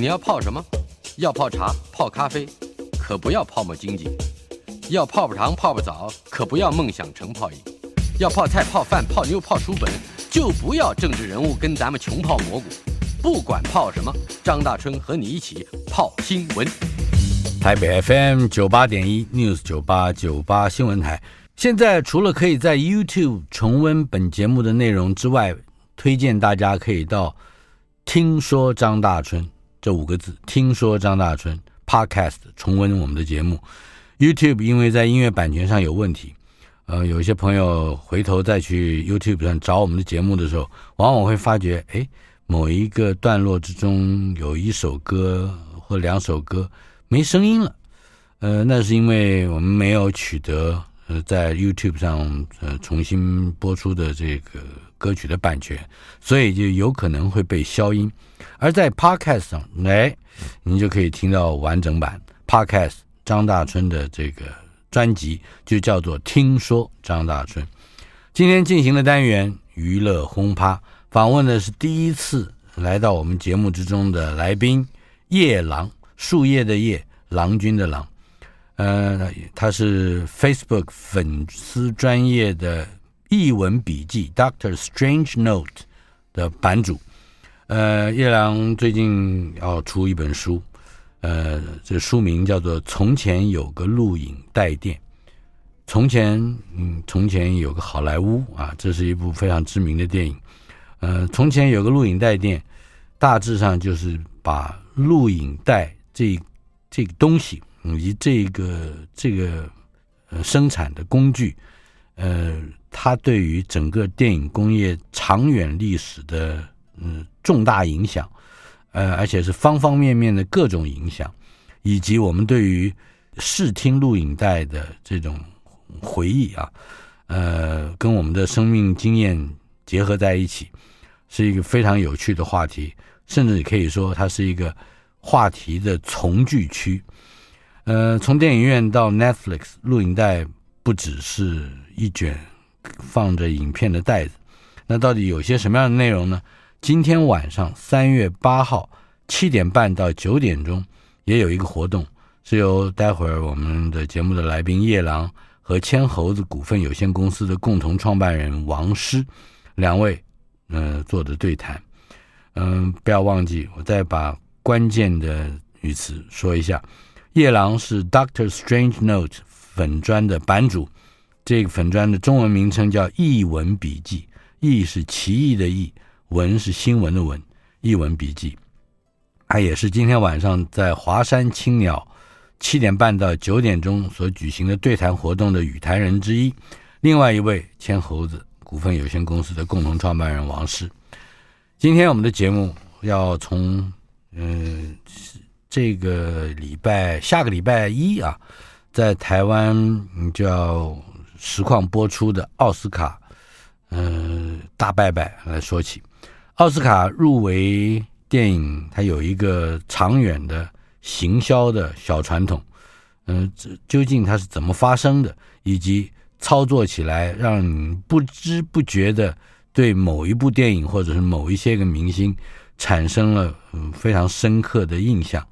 你要泡什么？要泡茶、泡咖啡，可不要泡沫经济；要泡泡糖、泡泡澡，可不要梦想成泡影；要泡菜、泡饭、泡妞、泡书本，就不要政治人物跟咱们穷泡蘑菇。不管泡什么，张大春和你一起泡新闻。台北 FM 九八点一 News 九八九八新闻台，现在除了可以在 YouTube 重温本节目的内容之外，推荐大家可以到听说张大春。这五个字，听说张大春 Podcast 重温我们的节目，YouTube 因为在音乐版权上有问题，呃，有些朋友回头再去 YouTube 上找我们的节目的时候，往往会发觉，哎，某一个段落之中有一首歌或两首歌没声音了，呃，那是因为我们没有取得呃在 YouTube 上呃重新播出的这个歌曲的版权，所以就有可能会被消音。而在 Podcast 上，哎，你就可以听到完整版 Podcast 张大春的这个专辑，就叫做《听说张大春》。今天进行的单元娱乐轰趴，访问的是第一次来到我们节目之中的来宾叶郎，树叶的叶，郎君的郎。呃，他是 Facebook 粉丝专业的译文笔记 Doctor Strange Note 的版主。呃，叶郎最近要出一本书，呃，这书名叫做《从前有个录影带店》。从前，嗯，从前有个好莱坞啊，这是一部非常知名的电影。呃，从前有个录影带店，大致上就是把录影带这这个东西以及这个这个呃生产的工具，呃，它对于整个电影工业长远历史的。嗯，重大影响，呃，而且是方方面面的各种影响，以及我们对于视听录影带的这种回忆啊，呃，跟我们的生命经验结合在一起，是一个非常有趣的话题，甚至可以说它是一个话题的从句区。呃，从电影院到 Netflix，录影带不只是一卷放着影片的袋子，那到底有些什么样的内容呢？今天晚上三月八号七点半到九点钟，也有一个活动，是由待会儿我们的节目的来宾夜郎和千猴子股份有限公司的共同创办人王师两位，嗯、呃，做的对谈。嗯、不要忘记，我再把关键的语词说一下：夜郎是 Doctor Strange Note 粉专的版主，这个粉砖的中文名称叫译文笔记，译是奇异的译。文是新闻的文，译文笔记，他也是今天晚上在华山青鸟七点半到九点钟所举行的对谈活动的与谈人之一。另外一位千猴子股份有限公司的共同创办人王师。今天我们的节目要从嗯这个礼拜下个礼拜一啊，在台湾叫实况播出的奥斯卡嗯大拜拜来说起。奥斯卡入围电影，它有一个长远的行销的小传统，嗯，这究竟它是怎么发生的，以及操作起来让你不知不觉的对某一部电影或者是某一些个明星产生了嗯非常深刻的印象。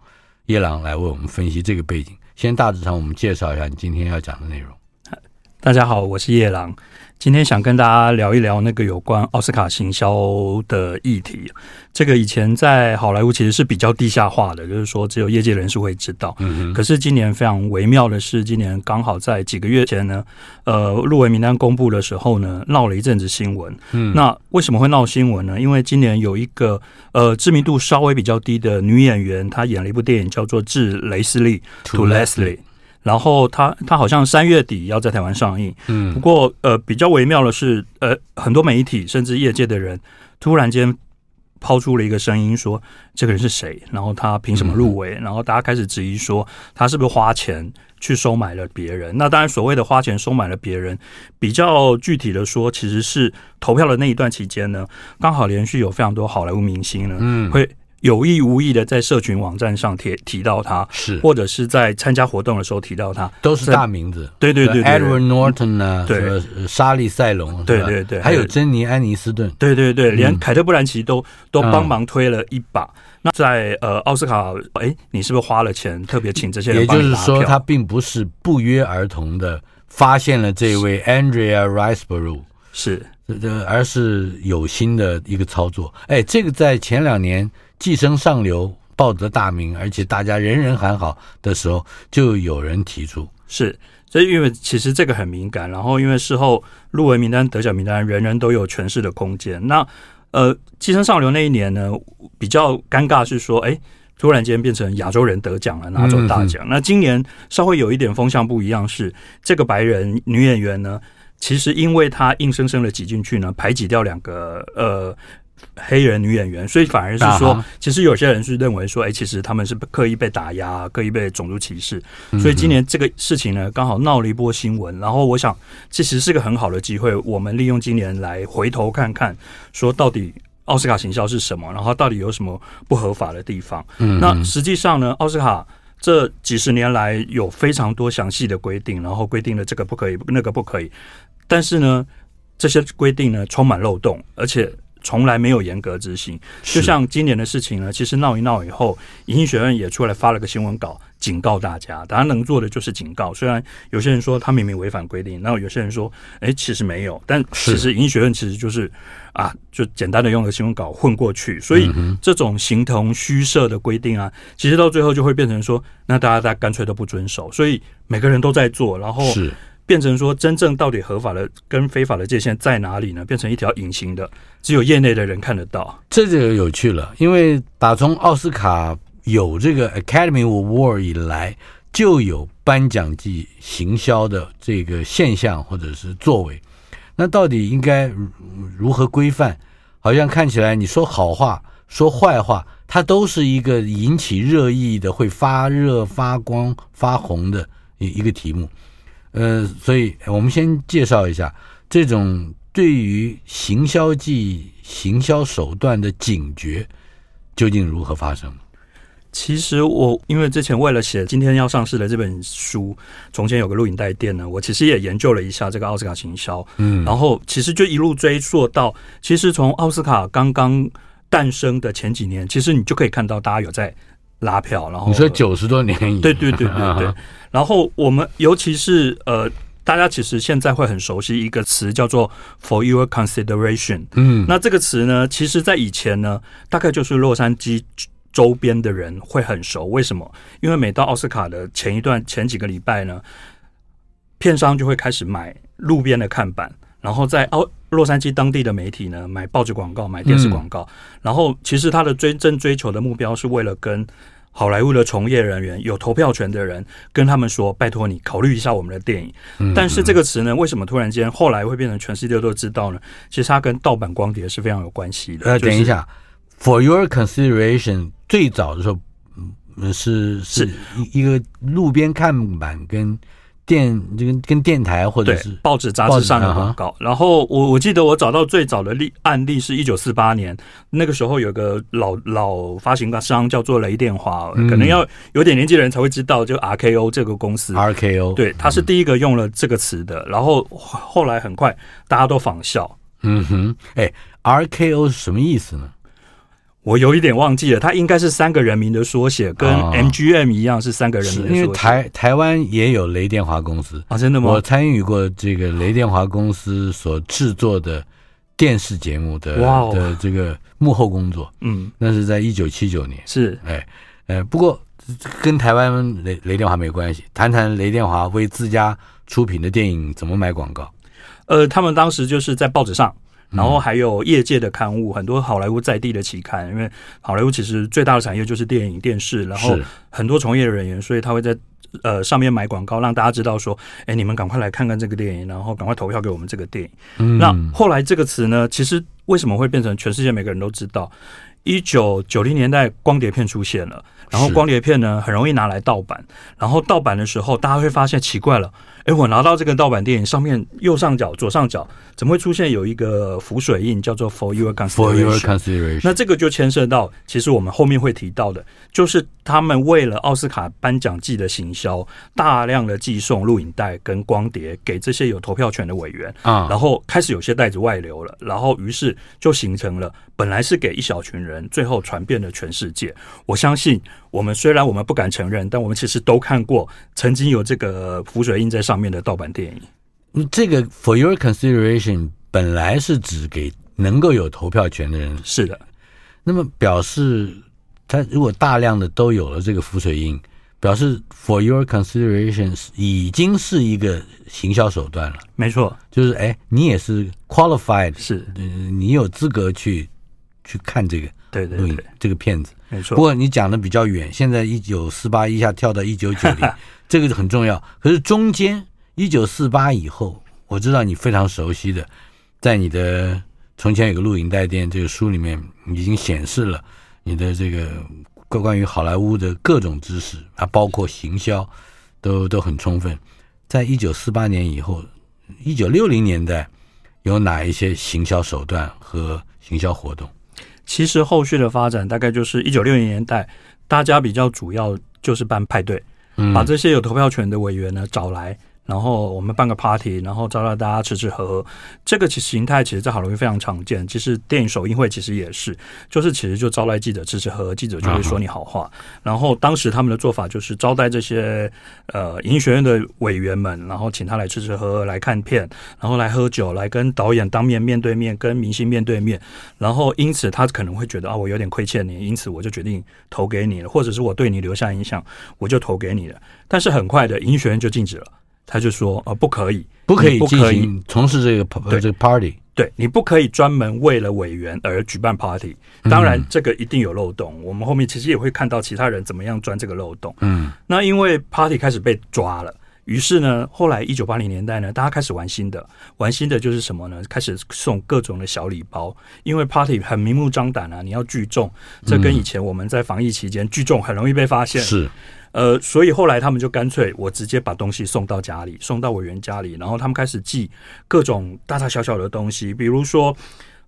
叶郎来为我们分析这个背景，先大致上我们介绍一下你今天要讲的内容。大家好，我是夜郎。今天想跟大家聊一聊那个有关奥斯卡行销的议题。这个以前在好莱坞其实是比较地下化的，就是说只有业界人士会知道。嗯，可是今年非常微妙的是，今年刚好在几个月前呢，呃，入围名单公布的时候呢，闹了一阵子新闻。嗯，那为什么会闹新闻呢？因为今年有一个呃知名度稍微比较低的女演员，她演了一部电影叫做《致雷斯利》（To Leslie）。然后他他好像三月底要在台湾上映，嗯，不过呃比较微妙的是，呃很多媒体甚至业界的人突然间抛出了一个声音说，这个人是谁？然后他凭什么入围？然后大家开始质疑说，他是不是花钱去收买了别人？那当然，所谓的花钱收买了别人，比较具体的说，其实是投票的那一段期间呢，刚好连续有非常多好莱坞明星呢，嗯，会。有意无意的在社群网站上提提到他，是或者是在参加活动的时候提到他，都是大名字。对对对，对，Edward Norton 呢？对，莎莉赛隆，对对对，还有珍妮安妮斯顿，对对对，连凯特布兰奇都都帮忙推了一把。那在呃奥斯卡，哎，你是不是花了钱特别请这些人？也就是说，他并不是不约而同的发现了这位 Andrea Riseborough，是这而是有心的一个操作。哎，这个在前两年。寄生上流报得大名，而且大家人人喊好的时候，就有人提出是，所以因为其实这个很敏感，然后因为事后入围名单、得奖名单，人人都有诠释的空间。那呃，寄生上流那一年呢，比较尴尬是说，哎，突然间变成亚洲人得奖了，拿走大奖。嗯、那今年稍微有一点风向不一样，是这个白人女演员呢，其实因为她硬生生的挤进去呢，排挤掉两个呃。黑人女演员，所以反而是说，其实有些人是认为说，哎，其实他们是刻意被打压，刻意被种族歧视。所以今年这个事情呢，刚好闹了一波新闻。然后我想，其实是个很好的机会，我们利用今年来回头看看，说到底奥斯卡行销是什么，然后到底有什么不合法的地方。那实际上呢，奥斯卡这几十年来有非常多详细的规定，然后规定了这个不可以，那个不可以。但是呢，这些规定呢，充满漏洞，而且。从来没有严格执行，就像今年的事情呢，其实闹一闹以后，影艺学院也出来发了个新闻稿，警告大家，大家能做的就是警告。虽然有些人说他明明违反规定，然后有些人说，哎，其实没有，但其实影艺学院其实就是啊，就简单的用个新闻稿混过去。所以这种形同虚设的规定啊，其实到最后就会变成说，那大家大家干脆都不遵守，所以每个人都在做，然后是。变成说，真正到底合法的跟非法的界限在哪里呢？变成一条隐形的，只有业内的人看得到。这就有趣了，因为打从奥斯卡有这个 Academy Award 以来，就有颁奖季行销的这个现象或者是作为。那到底应该如何规范？好像看起来你说好话说坏话，它都是一个引起热议的、会发热发光发红的一一个题目。呃，所以我们先介绍一下这种对于行销技、行销手段的警觉究竟如何发生？其实我因为之前为了写今天要上市的这本书，从前有个录影带店呢，我其实也研究了一下这个奥斯卡行销，嗯，然后其实就一路追溯到，其实从奥斯卡刚刚诞生的前几年，其实你就可以看到大家有在。拉票，然后你说九十多年以，对对对对 对。然后我们尤其是呃，大家其实现在会很熟悉一个词叫做 “for your consideration”。嗯，那这个词呢，其实在以前呢，大概就是洛杉矶周边的人会很熟。为什么？因为每到奥斯卡的前一段前几个礼拜呢，片商就会开始买路边的看板，然后在奥洛杉矶当地的媒体呢买报纸广告、买电视广告。嗯、然后其实他的追真追求的目标是为了跟好莱坞的从业人员有投票权的人，跟他们说：“拜托你考虑一下我们的电影。嗯”但是这个词呢，为什么突然间后来会变成全世界都知道呢？其实它跟盗版光碟是非常有关系的。呃，等一下，For your consideration，最早的时候，嗯，是是一个路边看板跟。电就跟跟电台或者是报纸杂志上的广告，然后我我记得我找到最早的例案例是一九四八年，那个时候有个老老发行商叫做雷电华，可能要有点年纪的人才会知道，就 RKO 这个公司，RKO 对，他是第一个用了这个词的，然后后来很快大家都仿效。嗯哼，哎，RKO 是什么意思呢？我有一点忘记了，它应该是三个人名的缩写，跟 MGM 一样是三个人名的缩写。因为台台湾也有雷电华公司啊，真的吗？我参与过这个雷电华公司所制作的电视节目的哇的这个幕后工作，嗯，那是在一九七九年。是，哎，呃，不过跟台湾雷雷电华没关系。谈谈雷电华为自家出品的电影怎么买广告？呃，他们当时就是在报纸上。然后还有业界的刊物，很多好莱坞在地的期刊，因为好莱坞其实最大的产业就是电影、电视，然后很多从业人员，所以他会在呃上面买广告，让大家知道说，哎，你们赶快来看看这个电影，然后赶快投票给我们这个电影。嗯、那后来这个词呢，其实为什么会变成全世界每个人都知道？一九九零年代光碟片出现了，然后光碟片呢很容易拿来盗版，然后盗版的时候大家会发现奇怪了。哎，我拿到这个盗版电影，上面右上角、左上角怎么会出现有一个浮水印，叫做 For Your Consideration？For Your Consideration。那这个就牵涉到，其实我们后面会提到的，就是他们为了奥斯卡颁奖季的行销，大量的寄送录影带跟光碟给这些有投票权的委员啊，然后开始有些袋子外流了，然后于是就形成了本来是给一小群人，最后传遍了全世界。我相信。我们虽然我们不敢承认，但我们其实都看过曾经有这个浮水印在上面的盗版电影。这个 For your consideration 本来是指给能够有投票权的人，是的。那么表示他如果大量的都有了这个浮水印，表示 For your consideration 已经是一个行销手段了。没错，就是哎，你也是 qualified，是，你有资格去去看这个，对对对，这个骗子。没错，不过你讲的比较远，现在一九四八一下跳到一九九零，这个很重要。可是中间一九四八以后，我知道你非常熟悉的，在你的从前有个录影带店这个书里面已经显示了你的这个关于好莱坞的各种知识啊，包括行销都都很充分。在一九四八年以后，一九六零年代有哪一些行销手段和行销活动？其实后续的发展大概就是一九六零年代，大家比较主要就是办派对，把这些有投票权的委员呢找来。然后我们办个 party，然后招待大家吃吃喝喝。这个其实形态其实在好莱坞非常常见。其实电影首映会其实也是，就是其实就招待记者吃吃喝喝，记者就会说你好话。然后当时他们的做法就是招待这些呃影学院的委员们，然后请他来吃吃喝喝，来看片，然后来喝酒，来跟导演当面面对面，跟明星面对面。然后因此他可能会觉得啊，我有点亏欠你，因此我就决定投给你了，或者是我对你留下印象，我就投给你了。但是很快的，影学院就禁止了。他就说：“呃，不可以，不可以进行从事这个这个 party，对，你不可以专门为了委员而举办 party。当然，这个一定有漏洞。我们后面其实也会看到其他人怎么样钻这个漏洞。嗯，那因为 party 开始被抓了，于是呢，后来一九八零年代呢，大家开始玩新的，玩新的就是什么呢？开始送各种的小礼包，因为 party 很明目张胆啊，你要聚众，这跟以前我们在防疫期间聚众很容易被发现。是。”呃，所以后来他们就干脆，我直接把东西送到家里，送到委员家里，然后他们开始寄各种大大小小的东西，比如说，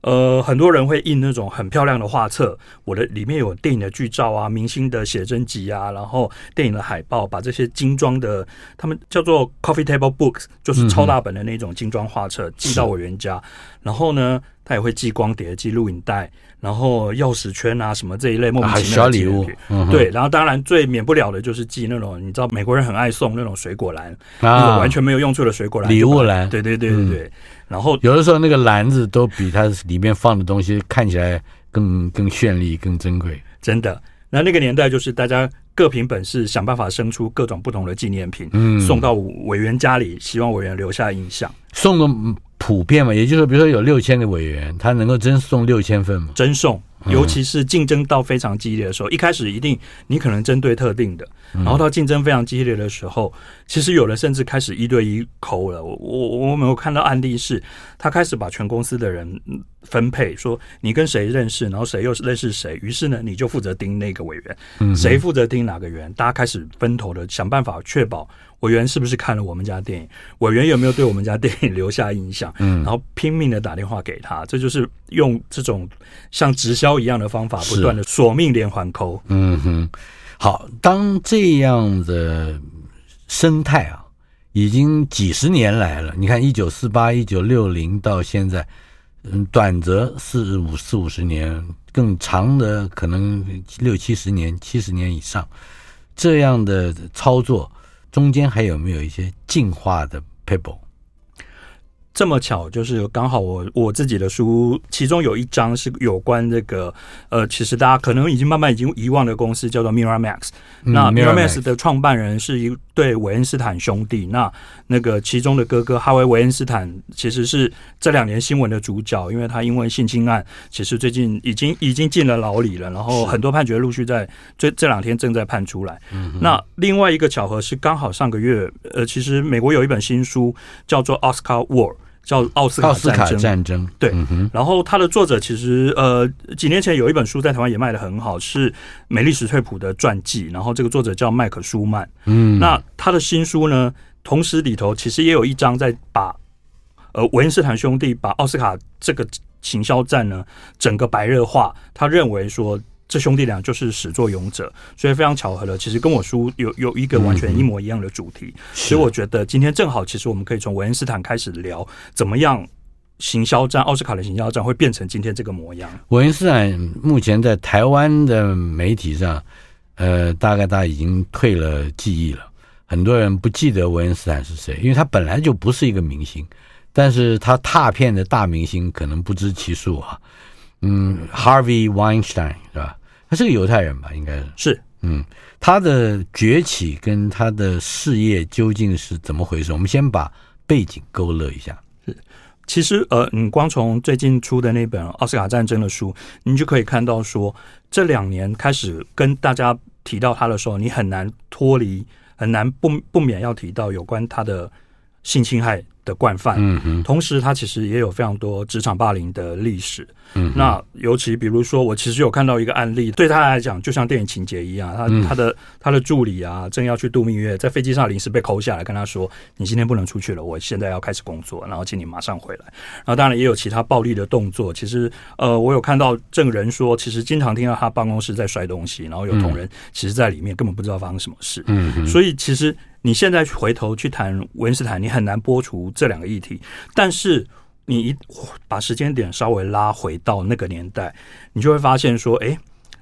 呃，很多人会印那种很漂亮的画册，我的里面有电影的剧照啊，明星的写真集啊，然后电影的海报，把这些精装的，他们叫做 coffee table books，就是超大本的那种精装画册，寄到我原家，然后呢，他也会寄光碟、寄录影带。然后钥匙圈啊，什么这一类莫名其妙的礼物，啊、对，然后当然最免不了的就是寄那种，你知道美国人很爱送那种水果篮，啊、那种完全没有用处的水果篮，礼物篮，对对对对对。嗯、然后有的时候那个篮子都比它里面放的东西看起来更更绚丽、更珍贵。真的，那那个年代就是大家各凭本事想办法生出各种不同的纪念品，嗯，送到委员家里，希望委员留下印象。送的。普遍嘛，也就是说，比如说有六千个委员，他能够真送六千份吗？真送，尤其是竞争到非常激烈的时候，嗯、一开始一定你可能针对特定的，然后到竞争非常激烈的时候，嗯、其实有人甚至开始一对一抠了。我我我没有看到案例是，他开始把全公司的人分配，说你跟谁认识，然后谁又认识谁，于是呢，你就负责盯那个委员，谁负责盯哪个员，大家开始分头的想办法确保。委员是不是看了我们家电影？委员有没有对我们家电影留下印象？嗯，然后拼命的打电话给他，这就是用这种像直销一样的方法，不断的索命连环扣。嗯哼，好，当这样的生态啊，已经几十年来了。你看，一九四八、一九六零到现在，嗯，短则四五四五十年，更长的可能六七十年、七十年以上，这样的操作。中间还有没有一些进化的 people？这么巧，就是刚好我我自己的书，其中有一章是有关这个，呃，其实大家可能已经慢慢已经遗忘的公司，叫做 Miramax。嗯、那 Miramax 的创办人是一对韦恩斯坦兄弟。那那个其中的哥哥哈维韦恩斯坦，其实是这两年新闻的主角，因为他因为性侵案，其实最近已经已经进了牢里了，然后很多判决陆续在这这两天正在判出来。嗯、那另外一个巧合是，刚好上个月，呃，其实美国有一本新书叫做《Oscar War》。叫奥斯卡战争。战争对，然后他的作者其实呃几年前有一本书在台湾也卖的很好，是美丽史翠普的传记。然后这个作者叫麦克舒曼。嗯，那他的新书呢，同时里头其实也有一章在把呃韦恩斯坦兄弟把奥斯卡这个行销战呢整个白热化。他认为说这兄弟俩就是始作俑者，所以非常巧合了，其实跟我书有有一个完全一模一样的主题。所以我觉得今天正好，其实我们可以从韦恩斯坦开始聊怎么样。行销战，奥斯卡的行销战会变成今天这个模样。韦恩斯坦目前在台湾的媒体上，呃，大概他已经退了记忆了。很多人不记得韦恩斯坦是谁，因为他本来就不是一个明星，但是他踏片的大明星可能不知其数啊。嗯，Harvey Weinstein 是吧？他是个犹太人吧？应该是。是。嗯，他的崛起跟他的事业究竟是怎么回事？我们先把背景勾勒一下。是其实，呃，你光从最近出的那本《奥斯卡战争》的书，你就可以看到说，这两年开始跟大家提到他的时候，你很难脱离，很难不不免要提到有关他的性侵害的惯犯。嗯嗯，同时他其实也有非常多职场霸凌的历史。嗯，那尤其比如说，我其实有看到一个案例，对他来讲就像电影情节一样，他他的他的助理啊，正要去度蜜月，在飞机上临时被扣下来，跟他说：“你今天不能出去了，我现在要开始工作，然后请你马上回来。”然后当然也有其他暴力的动作。其实呃，我有看到证人说，其实经常听到他办公室在摔东西，然后有同仁其实在里面根本不知道发生什么事。嗯，所以其实你现在回头去谈文斯坦，你很难剥除这两个议题，但是。你一把时间点稍微拉回到那个年代，你就会发现说，哎，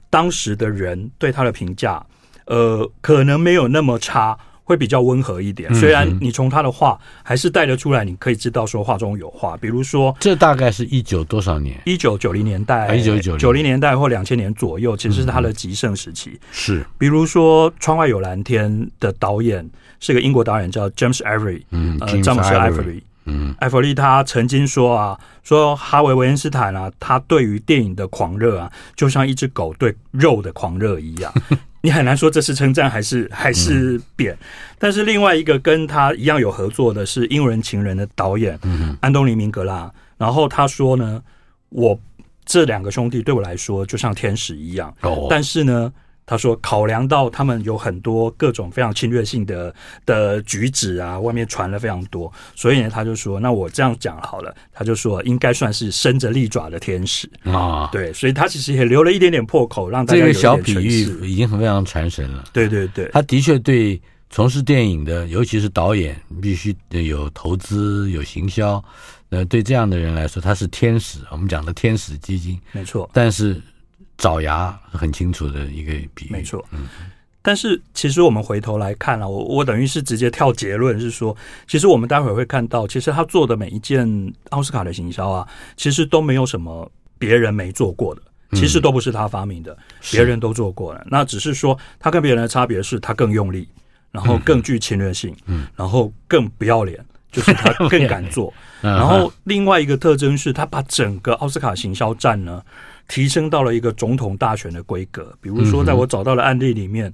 当时的人对他的评价，呃，可能没有那么差，会比较温和一点。虽然你从他的话还是带得出来，你可以知道说话中有话。比如说，这大概是一九多少年？一九九零年代，一九九零年代或两千年左右，其实是他的极盛时期。是，比如说《窗外有蓝天》的导演是个英国导演，叫 James Ivory，嗯，呃，詹姆斯·艾弗里。嗯，艾弗利他曾经说啊，说哈维·维恩斯坦啊，他对于电影的狂热啊，就像一只狗对肉的狂热一样。你很难说这是称赞还是还是贬。但是另外一个跟他一样有合作的是《英人情人》的导演安东尼·明格拉，然后他说呢，我这两个兄弟对我来说就像天使一样。哦，但是呢。他说：“考量到他们有很多各种非常侵略性的的举止啊，外面传了非常多，所以呢，他就说，那我这样讲好了。他就说，应该算是伸着利爪的天使啊。对，所以他其实也留了一点点破口，让大家这个小比喻已经很非常传神了。对对对，他的确对从事电影的，尤其是导演，必须得有投资、有行销。呃，对这样的人来说，他是天使。我们讲的天使基金，没错。但是。爪牙很清楚的一个比喻，没错。嗯，但是其实我们回头来看啊，我我等于是直接跳结论，是说，其实我们待会儿会看到，其实他做的每一件奥斯卡的行销啊，其实都没有什么别人没做过的，其实都不是他发明的，别人都做过了。那只是说，他跟别人的差别是他更用力，然后更具侵略性，嗯，然后更不要脸，就是他 更敢做。然后另外一个特征是他把整个奥斯卡行销战呢。提升到了一个总统大选的规格，比如说，在我找到的案例里面，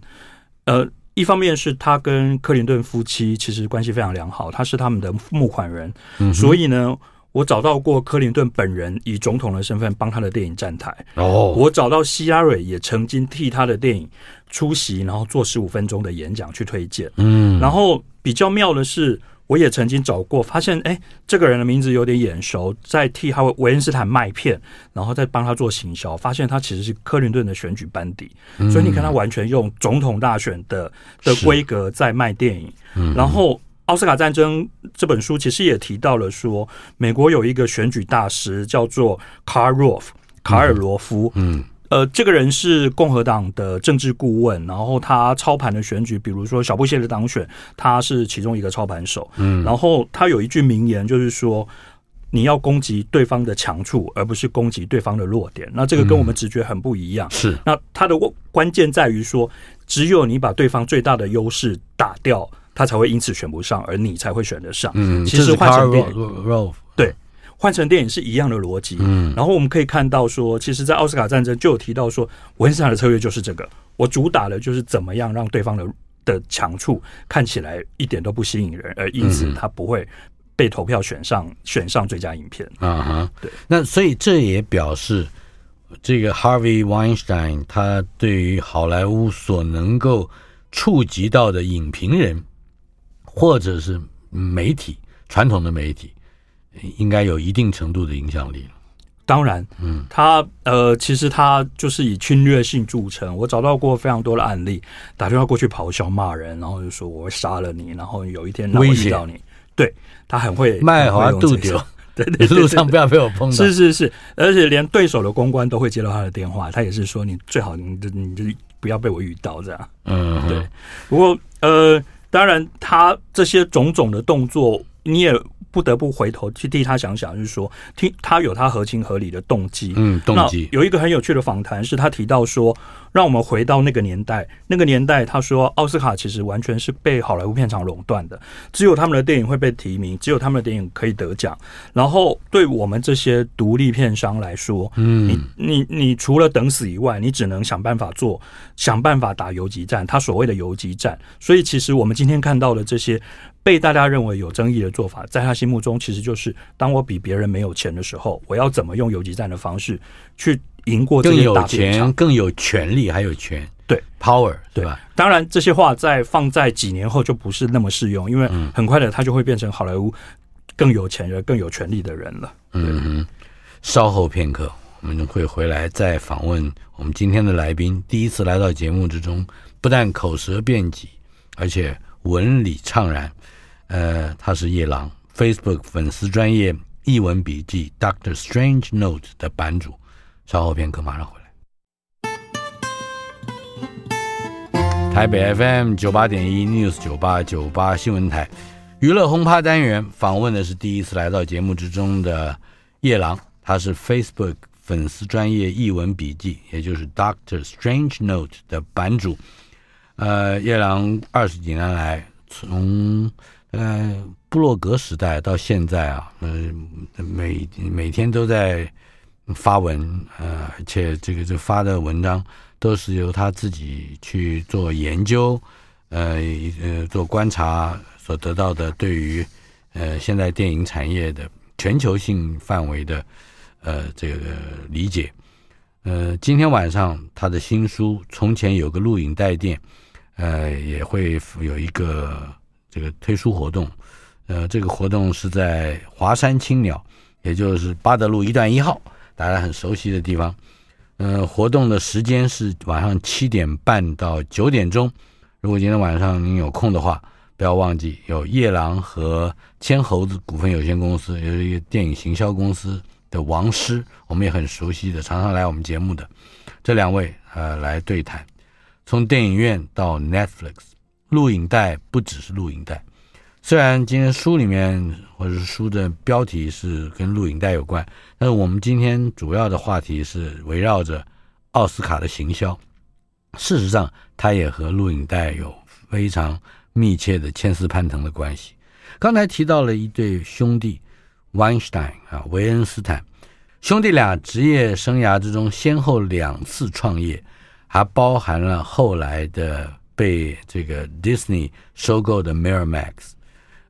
呃，一方面是他跟克林顿夫妻其实关系非常良好，他是他们的募款人，所以呢，我找到过克林顿本人以总统的身份帮他的电影站台。哦，我找到希拉蕊也曾经替他的电影出席，然后做十五分钟的演讲去推荐。嗯，然后比较妙的是。我也曾经找过，发现哎，这个人的名字有点眼熟，在替他维恩斯坦卖片，然后再帮他做行销，发现他其实是克林顿的选举班底，嗯、所以你看他完全用总统大选的的规格在卖电影。嗯、然后《奥斯卡战争》这本书其实也提到了说，美国有一个选举大师叫做卡尔罗夫，卡尔罗夫，嗯。嗯呃，这个人是共和党的政治顾问，然后他操盘的选举，比如说小布希的当选，他是其中一个操盘手。嗯，然后他有一句名言，就是说你要攻击对方的强处，而不是攻击对方的弱点。那这个跟我们直觉很不一样。是，那他的关键在于说，只有你把对方最大的优势打掉，他才会因此选不上，而你才会选得上。嗯，其实换成电对。换成电影是一样的逻辑，嗯，然后我们可以看到说，其实，在奥斯卡战争就有提到说，韦恩斯坦的策略就是这个，我主打的就是怎么样让对方的的强处看起来一点都不吸引人，而因此他不会被投票选上选上最佳影片。啊哈，对。那所以这也表示，这个 Harvey Weinstein 他对于好莱坞所能够触及到的影评人，或者是媒体传统的媒体，应该有一定程度的影响力。当然，嗯，他呃，其实他就是以侵略性著称。我找到过非常多的案例，打电话过去咆哮骂人，然后就说我会杀了你，然后有一天威胁到你，对他很会卖花杜丢，对对，路上不要被我碰到。是是是，而且连对手的公关都会接到他的电话，他也是说你最好你就你就不要被我遇到这样。嗯，对。不过呃，当然他这些种种的动作，你也。不得不回头去替他想想，就是说，听他有他合情合理的动机。嗯，动机。有一个很有趣的访谈，是他提到说，让我们回到那个年代，那个年代，他说奥斯卡其实完全是被好莱坞片场垄断的，只有他们的电影会被提名，只有他们的电影可以得奖。然后，对我们这些独立片商来说，嗯，你你你除了等死以外，你只能想办法做，想办法打游击战。他所谓的游击战，所以其实我们今天看到的这些。被大家认为有争议的做法，在他心目中其实就是：当我比别人没有钱的时候，我要怎么用游击战的方式去赢过这些大片场？更有钱、更有权力，还有权对 power 对吧？当然，这些话在放在几年后就不是那么适用，因为很快的他就会变成好莱坞更有钱人、更有权力的人了。嗯哼，稍后片刻我们会回来再访问我们今天的来宾。第一次来到节目之中，不但口舌辩捷，而且文理畅然。呃，他是夜郎，Facebook 粉丝专业译文笔记 Doctor Strange Note 的版主。稍后片刻，马上回来。台北 FM 九八点一 News 九八九八新闻台娱乐轰趴单元访问的是第一次来到节目之中的夜郎，他是 Facebook 粉丝专业译文笔记，也就是 Doctor Strange Note 的版主。呃，夜郎二十几年来从呃，布洛格时代到现在啊，呃，每每天都在发文，呃，而且这个这发的文章都是由他自己去做研究，呃呃做观察所得到的对于呃现在电影产业的全球性范围的呃这个理解。呃，今天晚上他的新书《从前有个录影带店》，呃，也会有一个。这个推出活动，呃，这个活动是在华山青鸟，也就是八德路一段一号，大家很熟悉的地方。呃，活动的时间是晚上七点半到九点钟。如果今天晚上您有空的话，不要忘记有夜郎和千猴子股份有限公司，有一个电影行销公司的王师，我们也很熟悉的，常常来我们节目的这两位，呃，来对谈，从电影院到 Netflix。录影带不只是录影带，虽然今天书里面或者是书的标题是跟录影带有关，但是我们今天主要的话题是围绕着奥斯卡的行销。事实上，它也和录影带有非常密切的牵丝攀藤的关系。刚才提到了一对兄弟，Weinstein 啊，维恩斯坦兄弟俩职业生涯之中先后两次创业，还包含了后来的。被这个 Disney 收购的 Miramax，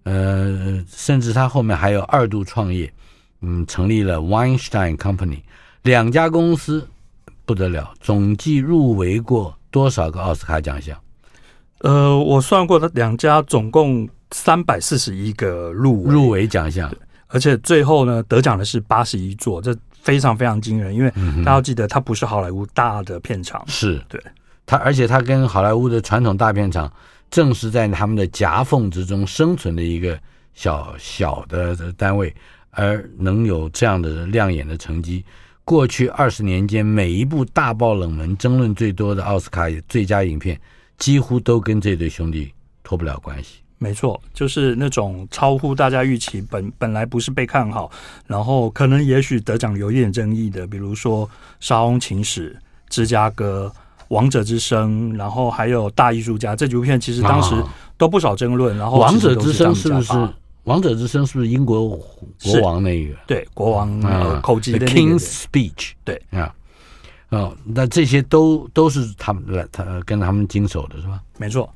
呃，甚至他后面还有二度创业，嗯，成立了 Weinstein Company，两家公司不得了，总计入围过多少个奥斯卡奖项？呃，我算过，他两家总共三百四十一个入入围奖项，而且最后呢，得奖的是八十一座，这非常非常惊人，因为大家要记得，它不是好莱坞大的片场，是。对。他而且他跟好莱坞的传统大片厂正是在他们的夹缝之中生存的一个小小的单位，而能有这样的亮眼的成绩。过去二十年间，每一部大爆冷门、争论最多的奥斯卡最佳影片，几乎都跟这对兄弟脱不了关系。没错，就是那种超乎大家预期，本本来不是被看好，然后可能也许得奖有一点争议的，比如说《莎翁情史》《芝加哥》。王者之声，然后还有大艺术家，这几部片其实当时都不少争论。然后王者之声是不是？王者之声是不是英国国王那个？对，国王、呃、口技的那个。King's Speech。对啊，哦，那这些都都是他们来他跟他们经手的是吧？没错。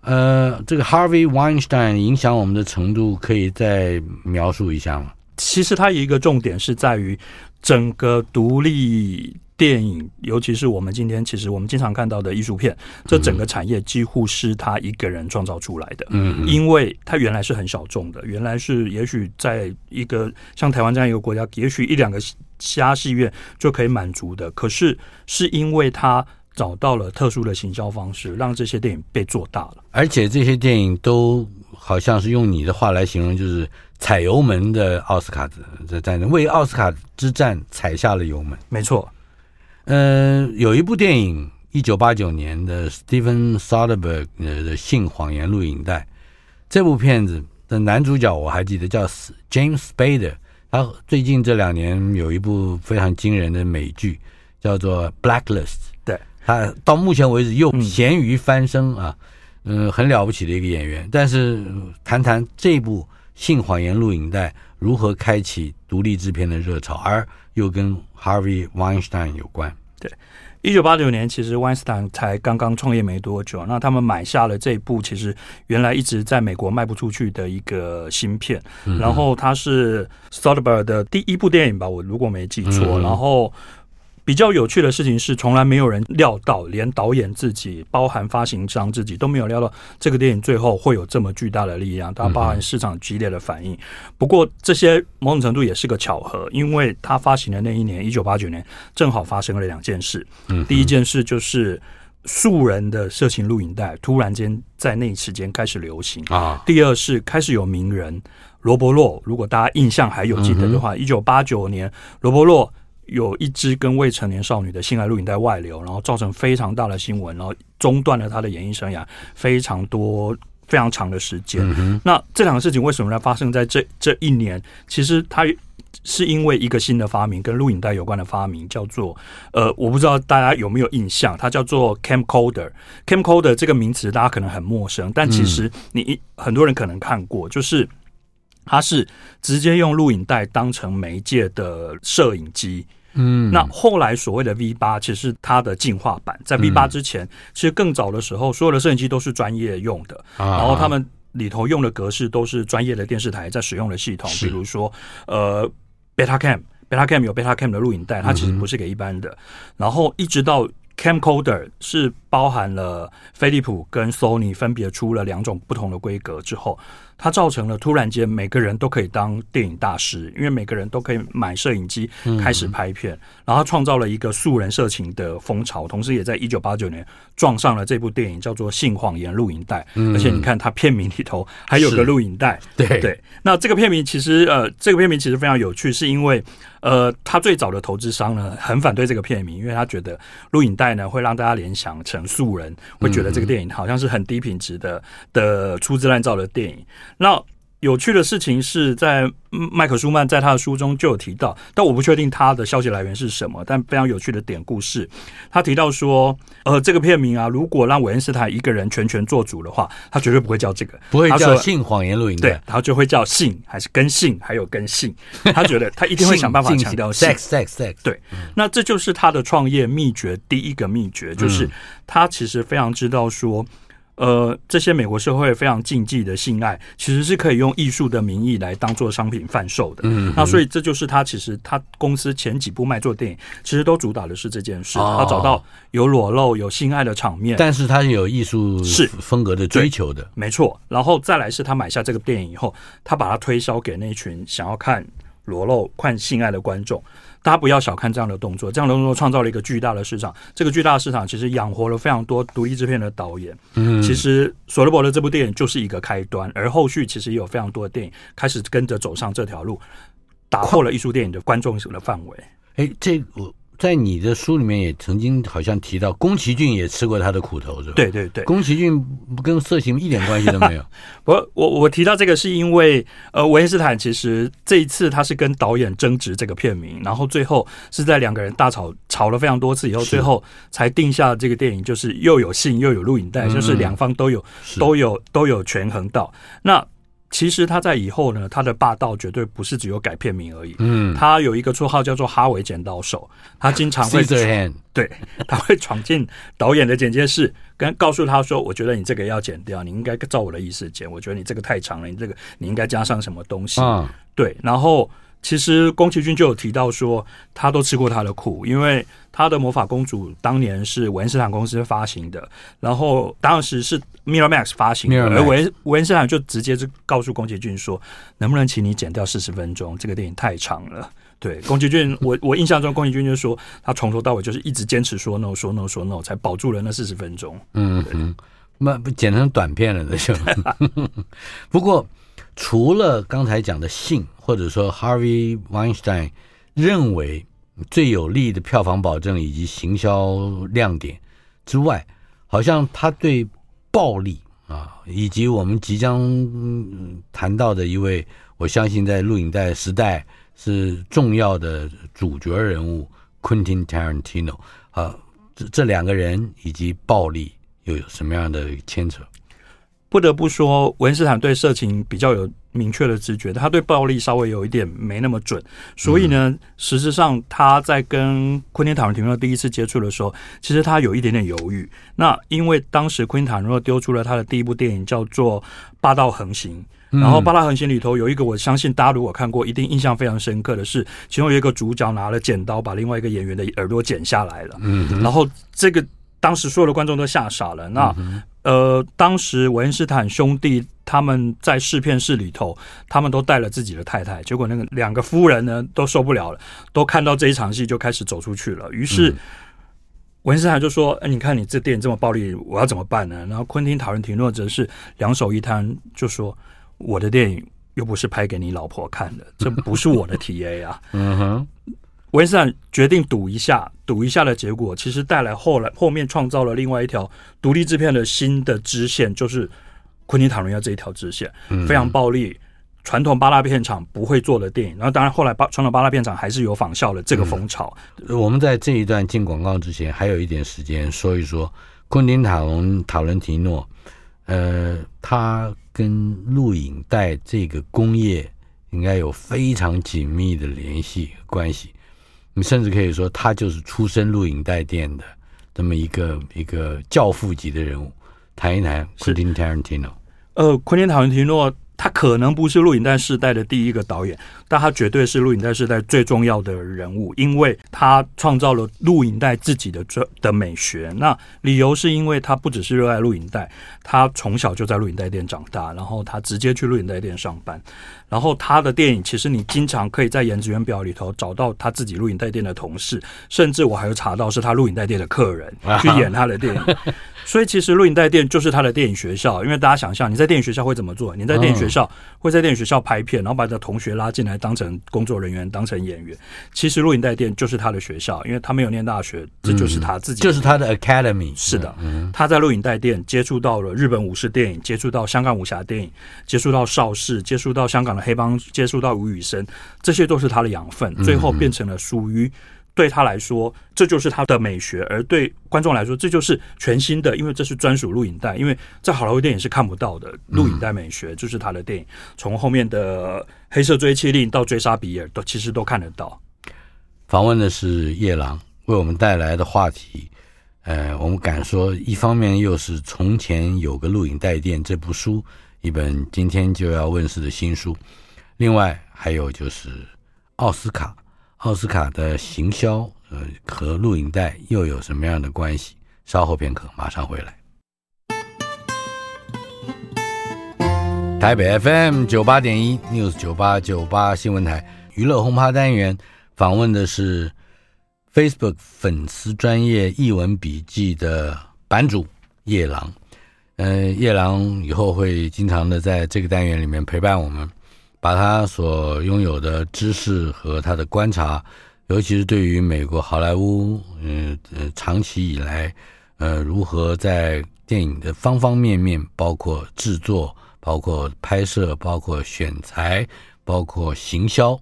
呃，这个 Harvey Weinstein 影响我们的程度，可以再描述一下吗？其实它有一个重点是在于整个独立电影，尤其是我们今天其实我们经常看到的艺术片，这整个产业几乎是他一个人创造出来的。嗯，因为他原来是很小众的，原来是也许在一个像台湾这样一个国家，也许一两个虾戏院就可以满足的。可是是因为他。找到了特殊的行销方式，让这些电影被做大了。而且这些电影都好像是用你的话来形容，就是踩油门的奥斯卡的战争，为奥斯卡之战踩下了油门。没错。嗯、呃，有一部电影，一九八九年的 Steven Soderbergh 的《性谎言录影带》，这部片子的男主角我还记得叫 James Spader。他最近这两年有一部非常惊人的美剧，叫做《Blacklist》。对他到目前为止又咸鱼翻身啊，嗯，嗯，很了不起的一个演员。但是谈谈这部《性谎言录影带》如何开启独立制片的热潮，而又跟 Harvey Weinstein 有关。对，一九八九年其实 Weinstein 才刚刚创业没多久，那他们买下了这部其实原来一直在美国卖不出去的一个芯片，嗯、然后它是 Soderbergh 的第一部电影吧，我如果没记错，嗯、然后。比较有趣的事情是，从来没有人料到，连导演自己，包含发行商自己都没有料到，这个电影最后会有这么巨大的力量。它包含市场激烈的反应。不过这些某种程度也是个巧合，因为它发行的那一年，一九八九年，正好发生了两件事。嗯第一件事就是素人的色情录影带突然间在那时间开始流行啊。第二是开始有名人罗伯洛，如果大家印象还有记得的话，一九八九年罗伯洛。有一支跟未成年少女的性爱录影带外流，然后造成非常大的新闻，然后中断了他的演艺生涯非常多非常长的时间。嗯、那这两个事情为什么呢？发生在这这一年？其实它是因为一个新的发明，跟录影带有关的发明，叫做呃，我不知道大家有没有印象，它叫做 camcorder。camcorder 这个名词大家可能很陌生，但其实你一很多人可能看过，就是。它是直接用录影带当成媒介的摄影机，嗯，那后来所谓的 V 八其实是它的进化版。在 V 八之前，其实更早的时候，所有的摄影机都是专业用的，然后他们里头用的格式都是专业的电视台在使用的系统，比如说呃，Betacam，Betacam 有 Betacam 的录影带，它其实不是给一般的。然后一直到 Camcorder 是包含了飞利浦跟 Sony 分别出了两种不同的规格之后。它造成了突然间每个人都可以当电影大师，因为每个人都可以买摄影机开始拍片，嗯、然后创造了一个素人色情的风潮，同时也在一九八九年撞上了这部电影叫做《性谎言录影带》，嗯，而且你看它片名里头还有个录影带，对。对。那这个片名其实呃，这个片名其实非常有趣，是因为呃，他最早的投资商呢很反对这个片名，因为他觉得录影带呢会让大家联想成素人，会觉得这个电影好像是很低品质的的粗制滥造的电影。那有趣的事情是在麦克舒曼在他的书中就有提到，但我不确定他的消息来源是什么。但非常有趣的典故是，他提到说，呃，这个片名啊，如果让韦恩斯坦一个人全权做主的话，他绝对不会叫这个，不会叫性谎言录影带，对，然后就会叫性，还是跟性，还有跟性。他觉得他一定会想办法强调性，sex sex sex。对，那这就是他的创业秘诀，第一个秘诀就是他其实非常知道说。呃，这些美国社会非常禁忌的性爱，其实是可以用艺术的名义来当做商品贩售的。嗯，那所以这就是他其实他公司前几部卖座电影，其实都主打的是这件事。他、哦、找到有裸露、有性爱的场面，但是他有艺术是风格的追求的，没错。然后再来是他买下这个电影以后，他把它推销给那群想要看裸露、看性爱的观众。大家不要小看这样的动作，这样的动作创造了一个巨大的市场。这个巨大的市场其实养活了非常多独立制片的导演。嗯，其实索罗伯的这部电影就是一个开端，而后续其实也有非常多的电影开始跟着走上这条路，打破了艺术电影的观众的范围。哎，这我。在你的书里面也曾经好像提到，宫崎骏也吃过他的苦头，是吧？对对对，宫崎骏跟色情一点关系都没有。我我我提到这个是因为，呃，维恩斯坦其实这一次他是跟导演争执这个片名，然后最后是在两个人大吵吵了非常多次以后，最后才定下这个电影，就是又有性又有录影带，就是两方都有都有都有权衡到。那其实他在以后呢，他的霸道绝对不是只有改片名而已。嗯，他有一个绰号叫做“哈维剪刀手”，他经常会 对，他会闯进导演的剪接室，跟告诉他说：“我觉得你这个要剪掉，你应该照我的意思剪。我觉得你这个太长了，你这个你应该加上什么东西。嗯”对，然后。其实宫崎骏就有提到说，他都吃过他的苦，因为他的《魔法公主》当年是韦恩斯坦公司发行的，然后当时是 Miramax 发行的，而韦韦恩斯坦就直接就告诉宫崎骏说，能不能请你剪掉四十分钟，这个电影太长了。对，宫崎骏，我我印象中宫崎骏就说，他从头到尾就是一直坚持说 no 说 no 说 no，才保住了那四十分钟。嗯嗯，那不剪成短片了，那就。不过。除了刚才讲的信，或者说 Harvey Weinstein 认为最有利的票房保证以及行销亮点之外，好像他对暴力啊，以及我们即将嗯谈到的一位，我相信在录影带时代是重要的主角人物 Quentin Tarantino 啊，这这两个人以及暴力又有什么样的牵扯？不得不说，文斯坦对色情比较有明确的直觉，他对暴力稍微有一点没那么准。所以呢，实质上他在跟昆汀·塔伦提诺第一次接触的时候，其实他有一点点犹豫。那因为当时昆汀·塔伦提诺丢出了他的第一部电影叫做《霸道横行》，然后《霸道横行》里头有一个我相信大家如果看过，一定印象非常深刻的是，其中有一个主角拿了剪刀把另外一个演员的耳朵剪下来了。嗯，然后这个当时所有的观众都吓傻了。那呃，当时韦恩斯坦兄弟他们在试片室里头，他们都带了自己的太太，结果那个两个夫人呢都受不了了，都看到这一场戏就开始走出去了。于是韦恩斯坦就说：“哎，你看你这电影这么暴力，我要怎么办呢？”然后昆汀塔伦提诺则是两手一摊，就说：“我的电影又不是拍给你老婆看的，这不是我的 TA 啊。”嗯哼。韦恩斯坦决定赌一下，赌一下的结果，其实带来后来后面创造了另外一条独立制片的新的支线，就是昆汀塔伦要这一条支线，非常暴力，传统八大片厂不会做的电影。然后当然后来八传统八大片厂还是有仿效的这个风潮。嗯。我们在这一段进广告之前，还有一点时间说一说昆汀塔伦塔伦提诺，呃，他跟录影带这个工业应该有非常紧密的联系关系。你甚至可以说，他就是出身录影带店的这么一个一个教父级的人物。谈一谈昆汀·塔伦提诺。呃，昆汀·塔伦提诺。他可能不是录影带时代的第一个导演，但他绝对是录影带时代最重要的人物，因为他创造了录影带自己的的美学。那理由是因为他不只是热爱录影带，他从小就在录影带店长大，然后他直接去录影带店上班。然后他的电影，其实你经常可以在演职员表里头找到他自己录影带店的同事，甚至我还有查到是他录影带店的客人 去演他的电影。所以其实录影带店就是他的电影学校，因为大家想象你在电影学校会怎么做？你在电影学校会在电影学校拍片，然后把你的同学拉进来当成工作人员，当成演员。其实录影带店就是他的学校，因为他没有念大学，这就是他自己，就是他的 academy。是的，他在录影带店接触到了日本武士电影，接触到香港武侠电影，接触到邵氏，接触到香港的黑帮，接触到吴宇森，这些都是他的养分，最后变成了属于。对他来说，这就是他的美学；而对观众来说，这就是全新的，因为这是专属录影带。因为在好莱坞电影是看不到的录影带美学，就是他的电影。从后面的《黑色追妻令》到《追杀比尔》，都其实都看得到。访问的是夜郎为我们带来的话题。呃，我们敢说，一方面又是从前有个录影带店这部书，一本今天就要问世的新书；另外还有就是奥斯卡。奥斯卡的行销，呃，和录影带又有什么样的关系？稍后片刻，马上回来。台北 FM 九八点一 News 九八九八新闻台娱乐轰趴单元访问的是 Facebook 粉丝专业译文笔记的版主夜郎。嗯、呃，叶朗以后会经常的在这个单元里面陪伴我们。把他所拥有的知识和他的观察，尤其是对于美国好莱坞，嗯呃，长期以来，呃，如何在电影的方方面面，包括制作、包括拍摄、包括选材、包括行销，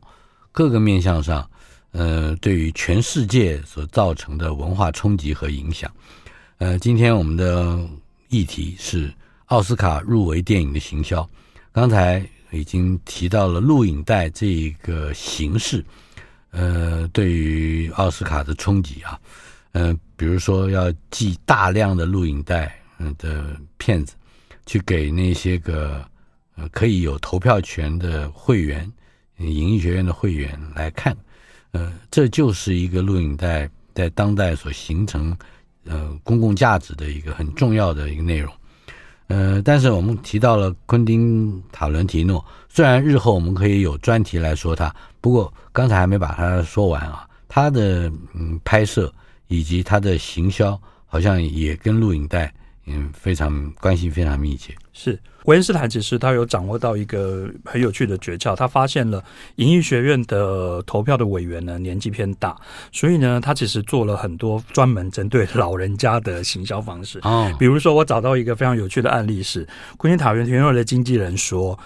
各个面向上，呃，对于全世界所造成的文化冲击和影响。呃，今天我们的议题是奥斯卡入围电影的行销。刚才。已经提到了录影带这一个形式，呃，对于奥斯卡的冲击啊，嗯、呃，比如说要寄大量的录影带嗯的片子去给那些个呃可以有投票权的会员，影艺学院的会员来看，呃，这就是一个录影带在当代所形成呃公共价值的一个很重要的一个内容。呃，但是我们提到了昆汀·塔伦提诺，虽然日后我们可以有专题来说他，不过刚才还没把它说完啊。他的嗯拍摄以及他的行销，好像也跟录影带嗯非常关系非常密切。是。维恩斯坦其实他有掌握到一个很有趣的诀窍，他发现了影艺学院的投票的委员呢年纪偏大，所以呢他其实做了很多专门针对老人家的行销方式。哦，比如说我找到一个非常有趣的案例是，昆汀塔伦提诺的经纪人说，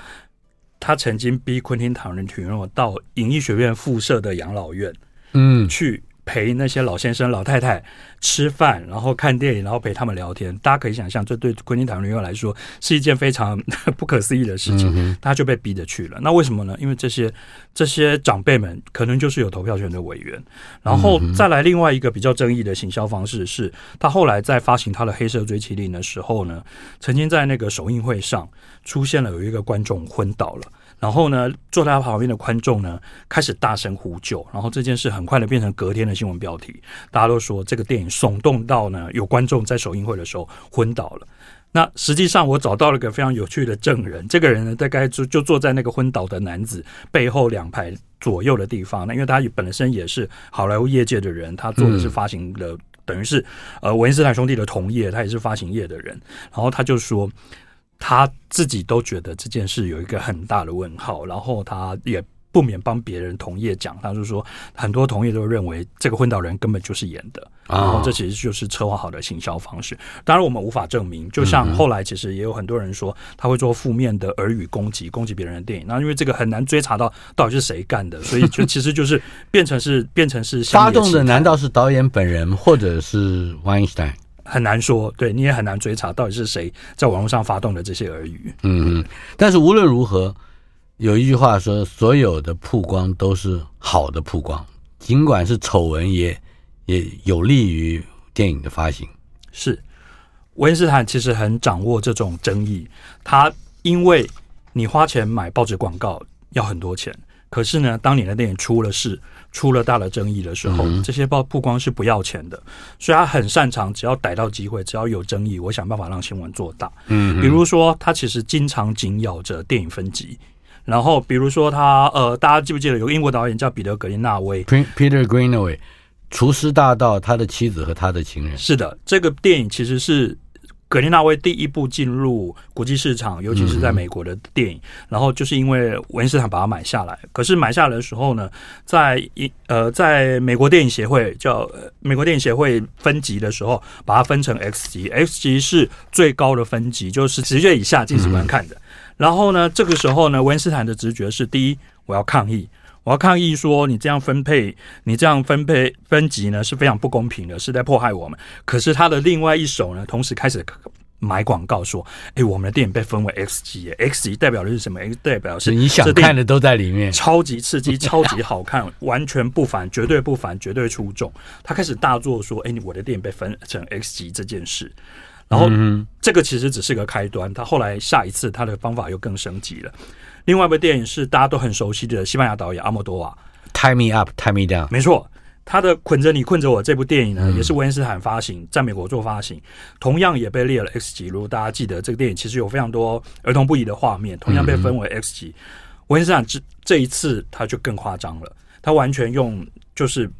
他曾经逼昆汀塔伦提诺到影艺学院附设的养老院，嗯，去。陪那些老先生、老太太吃饭，然后看电影，然后陪他们聊天。大家可以想象，这对昆汀·塔伦来说是一件非常 不可思议的事情。嗯、他就被逼着去了。那为什么呢？因为这些这些长辈们可能就是有投票权的委员。然后再来另外一个比较争议的行销方式是，他后来在发行他的《黑色追缉令》的时候呢，曾经在那个首映会上出现了有一个观众昏倒了。然后呢，坐在他旁边的观众呢，开始大声呼救。然后这件事很快的变成隔天的新闻标题，大家都说这个电影耸动到呢，有观众在首映会的时候昏倒了。那实际上我找到了个非常有趣的证人，这个人呢，大概就就坐在那个昏倒的男子背后两排左右的地方。那因为他本身也是好莱坞业界的人，他做的是发行的，等于是呃韦斯坦兄弟的同业，他也是发行业的人。然后他就说。他自己都觉得这件事有一个很大的问号，然后他也不免帮别人同业讲，他就说很多同业都认为这个昏倒人根本就是演的，然后这其实就是策划好的行销方式。当然我们无法证明，就像后来其实也有很多人说他会做负面的耳语攻击，攻击别人的电影。那因为这个很难追查到到底是谁干的，所以就其实就是变成是变成是发动的，难道是导演本人或者是 Weinstein？很难说，对，你也很难追查到底是谁在网络上发动的这些耳语。嗯嗯。但是无论如何，有一句话说，所有的曝光都是好的曝光，尽管是丑闻，也也有利于电影的发行。是，维恩斯坦其实很掌握这种争议。他因为你花钱买报纸广告要很多钱，可是呢，当你的电影出了事。出了大的争议的时候，嗯、这些曝曝光是不要钱的，所以他很擅长，只要逮到机会，只要有争议，我想办法让新闻做大。嗯，比如说他其实经常紧咬着电影分级，然后比如说他呃，大家记不记得有个英国导演叫彼得格林纳威？Peter Greenaway，厨师大盗，他的妻子和他的情人。是的，这个电影其实是。格林纳威第一部进入国际市场，尤其是在美国的电影，嗯、然后就是因为韦恩斯坦把它买下来。可是买下来的时候呢，在一呃，在美国电影协会叫美国电影协会分级的时候，把它分成 X 级，X 级是最高的分级，就是十岁以下禁止观看的。嗯、然后呢，这个时候呢，韦恩斯坦的直觉是：第一，我要抗议。我要抗议说，你这样分配，你这样分配分级呢是非常不公平的，是在迫害我们。可是他的另外一手呢，同时开始买广告说：“哎，我们的电影被分为 X 级，X 级代表的是什么？X 代表是你想看的都在里面，超级刺激，超级好看，完全不凡，绝对不凡，绝对出众。”他开始大做说：“哎，我的电影被分成 X 级这件事。”然后这个其实只是个开端，他后来下一次他的方法又更升级了。另外一部电影是大家都很熟悉的西班牙导演阿莫多瓦，《Tie Me Up, Tie Me Down》。没错，他的《捆着你，困着我》这部电影呢，也是维恩斯坦发行，在美国做发行，同样也被列了 X 级。如果大家记得，这个电影其实有非常多儿童不宜的画面，同样被分为 X 级。韦恩斯坦这这一次他就更夸张了，他完全用就是。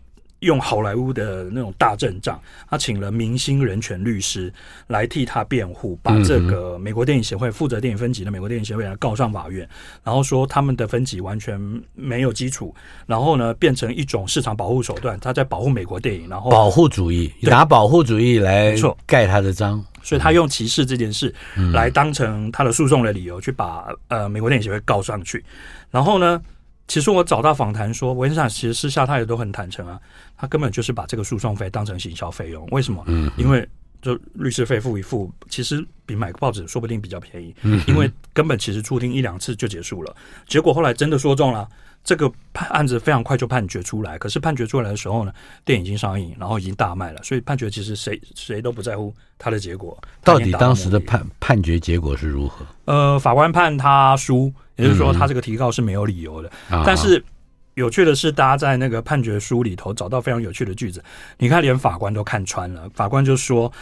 用好莱坞的那种大阵仗，他请了明星人权律师来替他辩护，把这个美国电影协会负责电影分级的美国电影协会来告上法院，然后说他们的分级完全没有基础，然后呢变成一种市场保护手段，他在保护美国电影，然后保护主义拿保护主义来盖他的章，所以他用歧视这件事来当成他的诉讼的理由，去把呃美国电影协会告上去，然后呢，其实我找到访谈说，韦恩斯坦其实私下他也都很坦诚啊。他根本就是把这个诉讼费当成行销费用，为什么？嗯，因为就律师费付一付，其实比买个报纸说不定比较便宜，因为根本其实出庭一两次就结束了。结果后来真的说中了。这个判案子非常快就判决出来，可是判决出来的时候呢，电影已经上映，然后已经大卖了，所以判决其实谁谁都不在乎他的结果。到底当时的判判决结果是如何？呃，法官判他输，也就是说他这个提告是没有理由的。嗯、但是有趣的是，大家在那个判决书里头找到非常有趣的句子，你看连法官都看穿了，法官就说。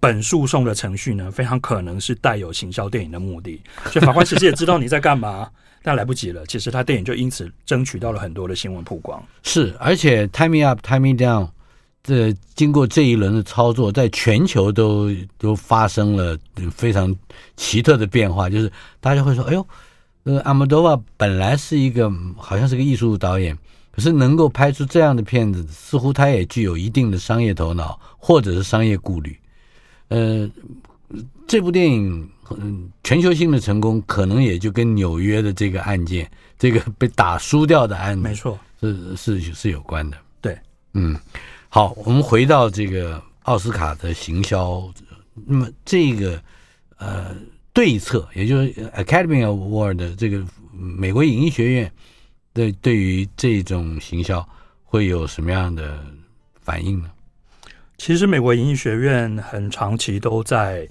本诉讼的程序呢，非常可能是带有行销电影的目的，所以法官其实也知道你在干嘛，但来不及了。其实他电影就因此争取到了很多的新闻曝光。是，而且 Time Me Up, Time Me Down，这经过这一轮的操作，在全球都都发生了非常奇特的变化。就是大家会说：“哎呦，呃，阿莫多瓦本来是一个好像是个艺术导演，可是能够拍出这样的片子，似乎他也具有一定的商业头脑，或者是商业顾虑。”呃，这部电影嗯，全球性的成功，可能也就跟纽约的这个案件，这个被打输掉的案子，没错，是是是有关的。对，嗯，好，我们回到这个奥斯卡的行销，那么这个呃对策，也就是 Academy Award 的这个美国影艺学院对对于这种行销会有什么样的反应呢？其实，美国影艺学院很长期都在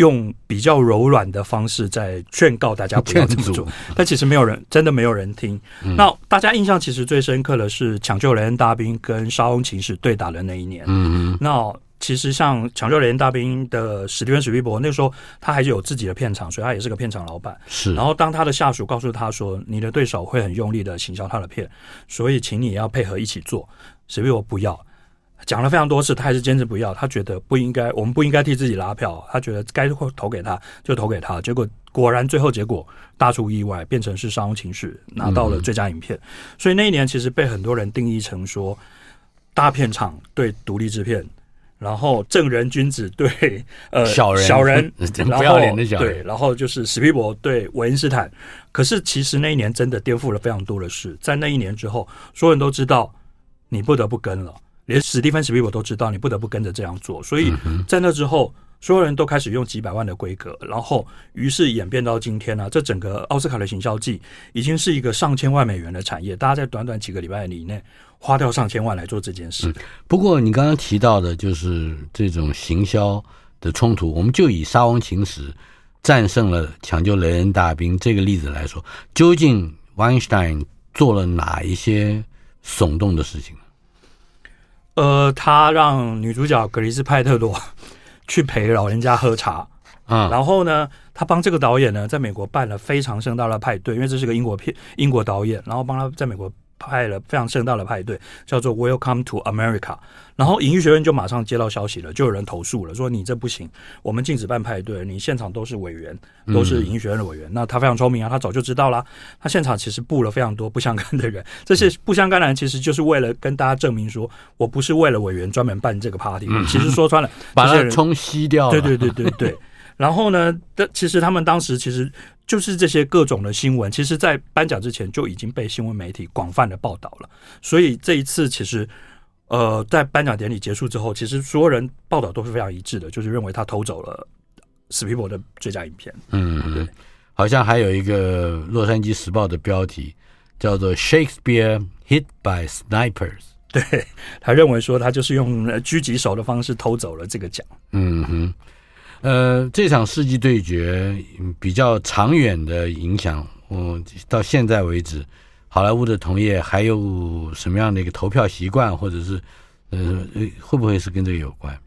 用比较柔软的方式在劝告大家不要这么做，但其实没有人真的没有人听。嗯、那大家印象其实最深刻的是《抢救雷恩大兵》跟《沙翁情史》对打的那一年。嗯嗯。那其实像《抢救雷恩大兵》的史蒂芬史匹柏，那个时候他还是有自己的片场，所以他也是个片场老板。是。然后当他的下属告诉他说：“你的对手会很用力的行销他的片，所以请你要配合一起做。”史匹柏不要。讲了非常多次，他还是坚持不要。他觉得不应该，我们不应该替自己拉票。他觉得该投给他就投给他。结果果然最后结果大出意外，变成是《商务情绪》拿到了最佳影片。嗯、所以那一年其实被很多人定义成说大片场对独立制片，然后正人君子对呃小人小人，不要脸的小人。对，然后就是史皮伯对韦恩斯坦。可是其实那一年真的颠覆了非常多的事。在那一年之后，所有人都知道你不得不跟了。连史蒂芬史匹柏都知道，你不得不跟着这样做。所以在那之后，所有人都开始用几百万的规格，然后于是演变到今天呢、啊，这整个奥斯卡的行销季已经是一个上千万美元的产业。大家在短短几个礼拜以内花掉上千万来做这件事。不过你刚刚提到的就是这种行销的冲突，我们就以《沙翁情史》战胜了《抢救雷恩大兵》这个例子来说，究竟 Weinstein 做了哪一些耸动的事情？呃，他让女主角格里斯派特罗 去陪老人家喝茶，嗯，然后呢，他帮这个导演呢，在美国办了非常盛大的派对，因为这是个英国片，英国导演，然后帮他在美国。派了非常盛大的派对，叫做 Welcome to America。然后影艺学院就马上接到消息了，就有人投诉了，说你这不行，我们禁止办派对，你现场都是委员，都是影艺学院的委员。嗯、那他非常聪明啊，他早就知道啦，他现场其实布了非常多不相干的人，这些不相干的人其实就是为了跟大家证明说，我不是为了委员专门办这个 party。嗯、其实说穿了，把他冲吸掉了。对对对对对。然后呢，的其实他们当时其实。就是这些各种的新闻，其实，在颁奖之前就已经被新闻媒体广泛的报道了。所以这一次，其实，呃，在颁奖典礼结束之后，其实所有人报道都是非常一致的，就是认为他偷走了史皮博的最佳影片。嗯，对。好像还有一个《洛杉矶时报》的标题叫做 “Shakespeare Hit by Snipers”。对，他认为说他就是用狙击手的方式偷走了这个奖。嗯哼。呃，这场世纪对决比较长远的影响，嗯，到现在为止，好莱坞的同业还有什么样的一个投票习惯，或者是呃，会不会是跟这个有关？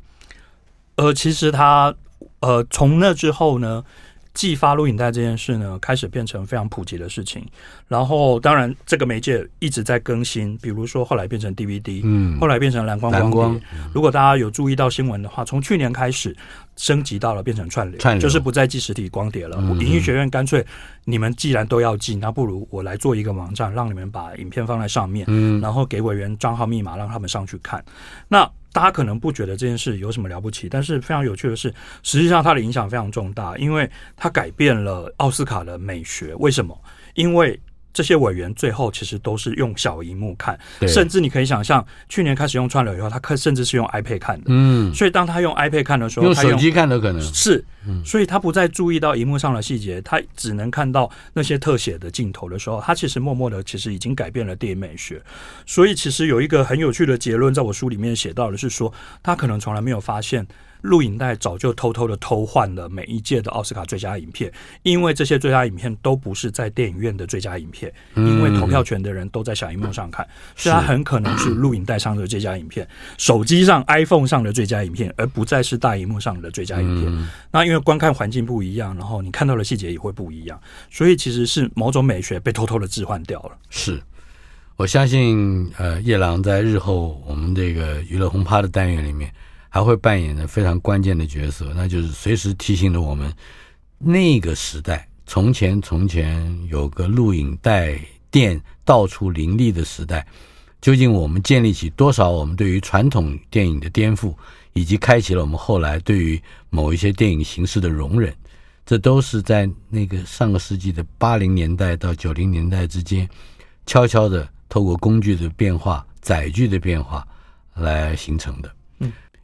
呃，其实他呃，从那之后呢，寄发录影带这件事呢，开始变成非常普及的事情。然后，当然，这个媒介一直在更新，比如说后来变成 DVD，嗯，后来变成蓝光光碟。光如果大家有注意到新闻的话，从去年开始升级到了变成串流，串流就是不再寄实体光碟了。影艺、嗯、学院干脆，你们既然都要寄，那不如我来做一个网站，让你们把影片放在上面，嗯，然后给委员账号密码，让他们上去看。那大家可能不觉得这件事有什么了不起，但是非常有趣的是，实际上它的影响非常重大，因为它改变了奥斯卡的美学。为什么？因为这些委员最后其实都是用小荧幕看，甚至你可以想象，去年开始用串流以后，他看甚至是用 iPad 看的。嗯，所以当他用 iPad 看的时候，用他手机看的可能。是，所以他不再注意到荧幕上的细节，他只能看到那些特写的镜头的时候，他其实默默的其实已经改变了电影美学。所以其实有一个很有趣的结论，在我书里面写到的是说，他可能从来没有发现。录影带早就偷偷的偷换了每一届的奥斯卡最佳影片，因为这些最佳影片都不是在电影院的最佳影片，因为投票权的人都在小荧幕上看，所以它很可能是录影带上的最佳影片，手机上 iPhone 上的最佳影片，而不再是大荧幕上的最佳影片。那因为观看环境不一样，然后你看到的细节也会不一样，所以其实是某种美学被偷偷的置换掉了。是，我相信呃，夜郎在日后我们这个娱乐轰趴的单元里面。还会扮演着非常关键的角色，那就是随时提醒着我们，那个时代，从前从前有个录影带店到处林立的时代，究竟我们建立起多少我们对于传统电影的颠覆，以及开启了我们后来对于某一些电影形式的容忍，这都是在那个上个世纪的八零年代到九零年代之间，悄悄的透过工具的变化、载具的变化来形成的。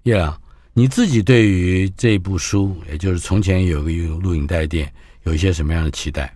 叶朗，你自己对于这部书，也就是从前有个录影带店，有一些什么样的期待？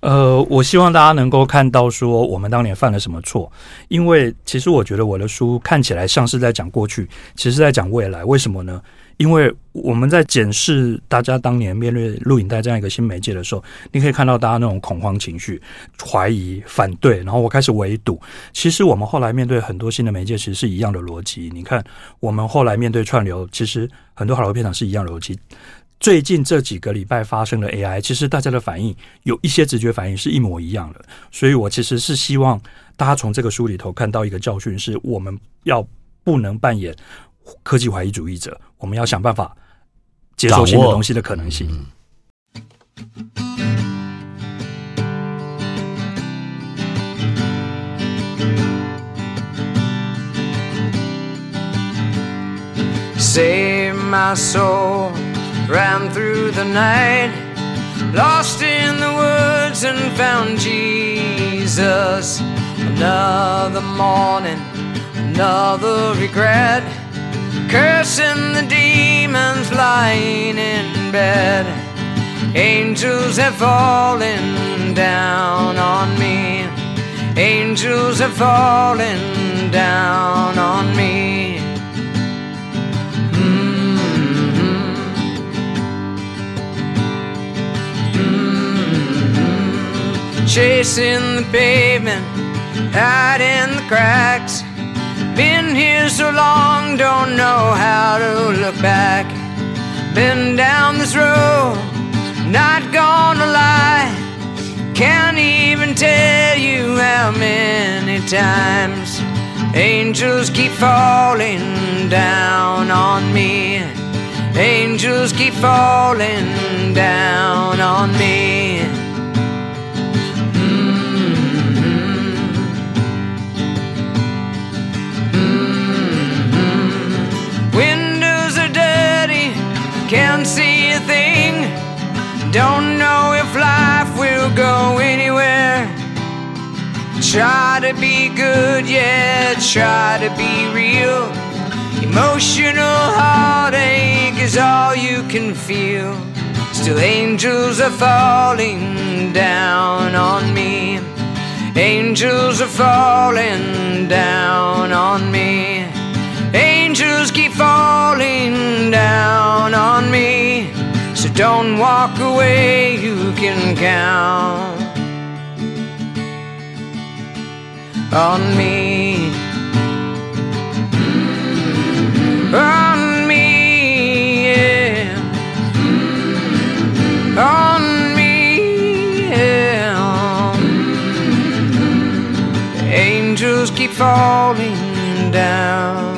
呃，我希望大家能够看到说我们当年犯了什么错，因为其实我觉得我的书看起来像是在讲过去，其实是在讲未来。为什么呢？因为我们在检视大家当年面对录影带这样一个新媒介的时候，你可以看到大家那种恐慌情绪、怀疑、反对，然后我开始围堵。其实我们后来面对很多新的媒介，其实是一样的逻辑。你看，我们后来面对串流，其实很多好莱坞片场是一样的逻辑。最近这几个礼拜发生的 AI，其实大家的反应有一些直觉反应是一模一样的。所以我其实是希望大家从这个书里头看到一个教训：是我们要不能扮演科技怀疑主义者，我们要想办法接受新的东西的可能性。嗯 Save my soul, ran through the night, lost in the woods and found Jesus. Another morning, another regret, cursing the demons lying in bed. Angels have fallen down on me. Angels have fallen down on me. Mm-hmm. Mm-hmm. Mm-hmm. Chasing the pavement, hiding the cracks. Been here so long, don't know how to look back. Been down this road, not gonna lie. Can't even tell you how many times angels keep falling down on me. Angels keep falling down on me. Don't know if life will go anywhere. Try to be good, yeah, try to be real. Emotional heartache is all you can feel. Still, angels are falling down on me. Angels are falling down on me. Angels keep falling down on me. So don't walk away, you can count on me. On me, yeah. On me, yeah. Angels keep falling down.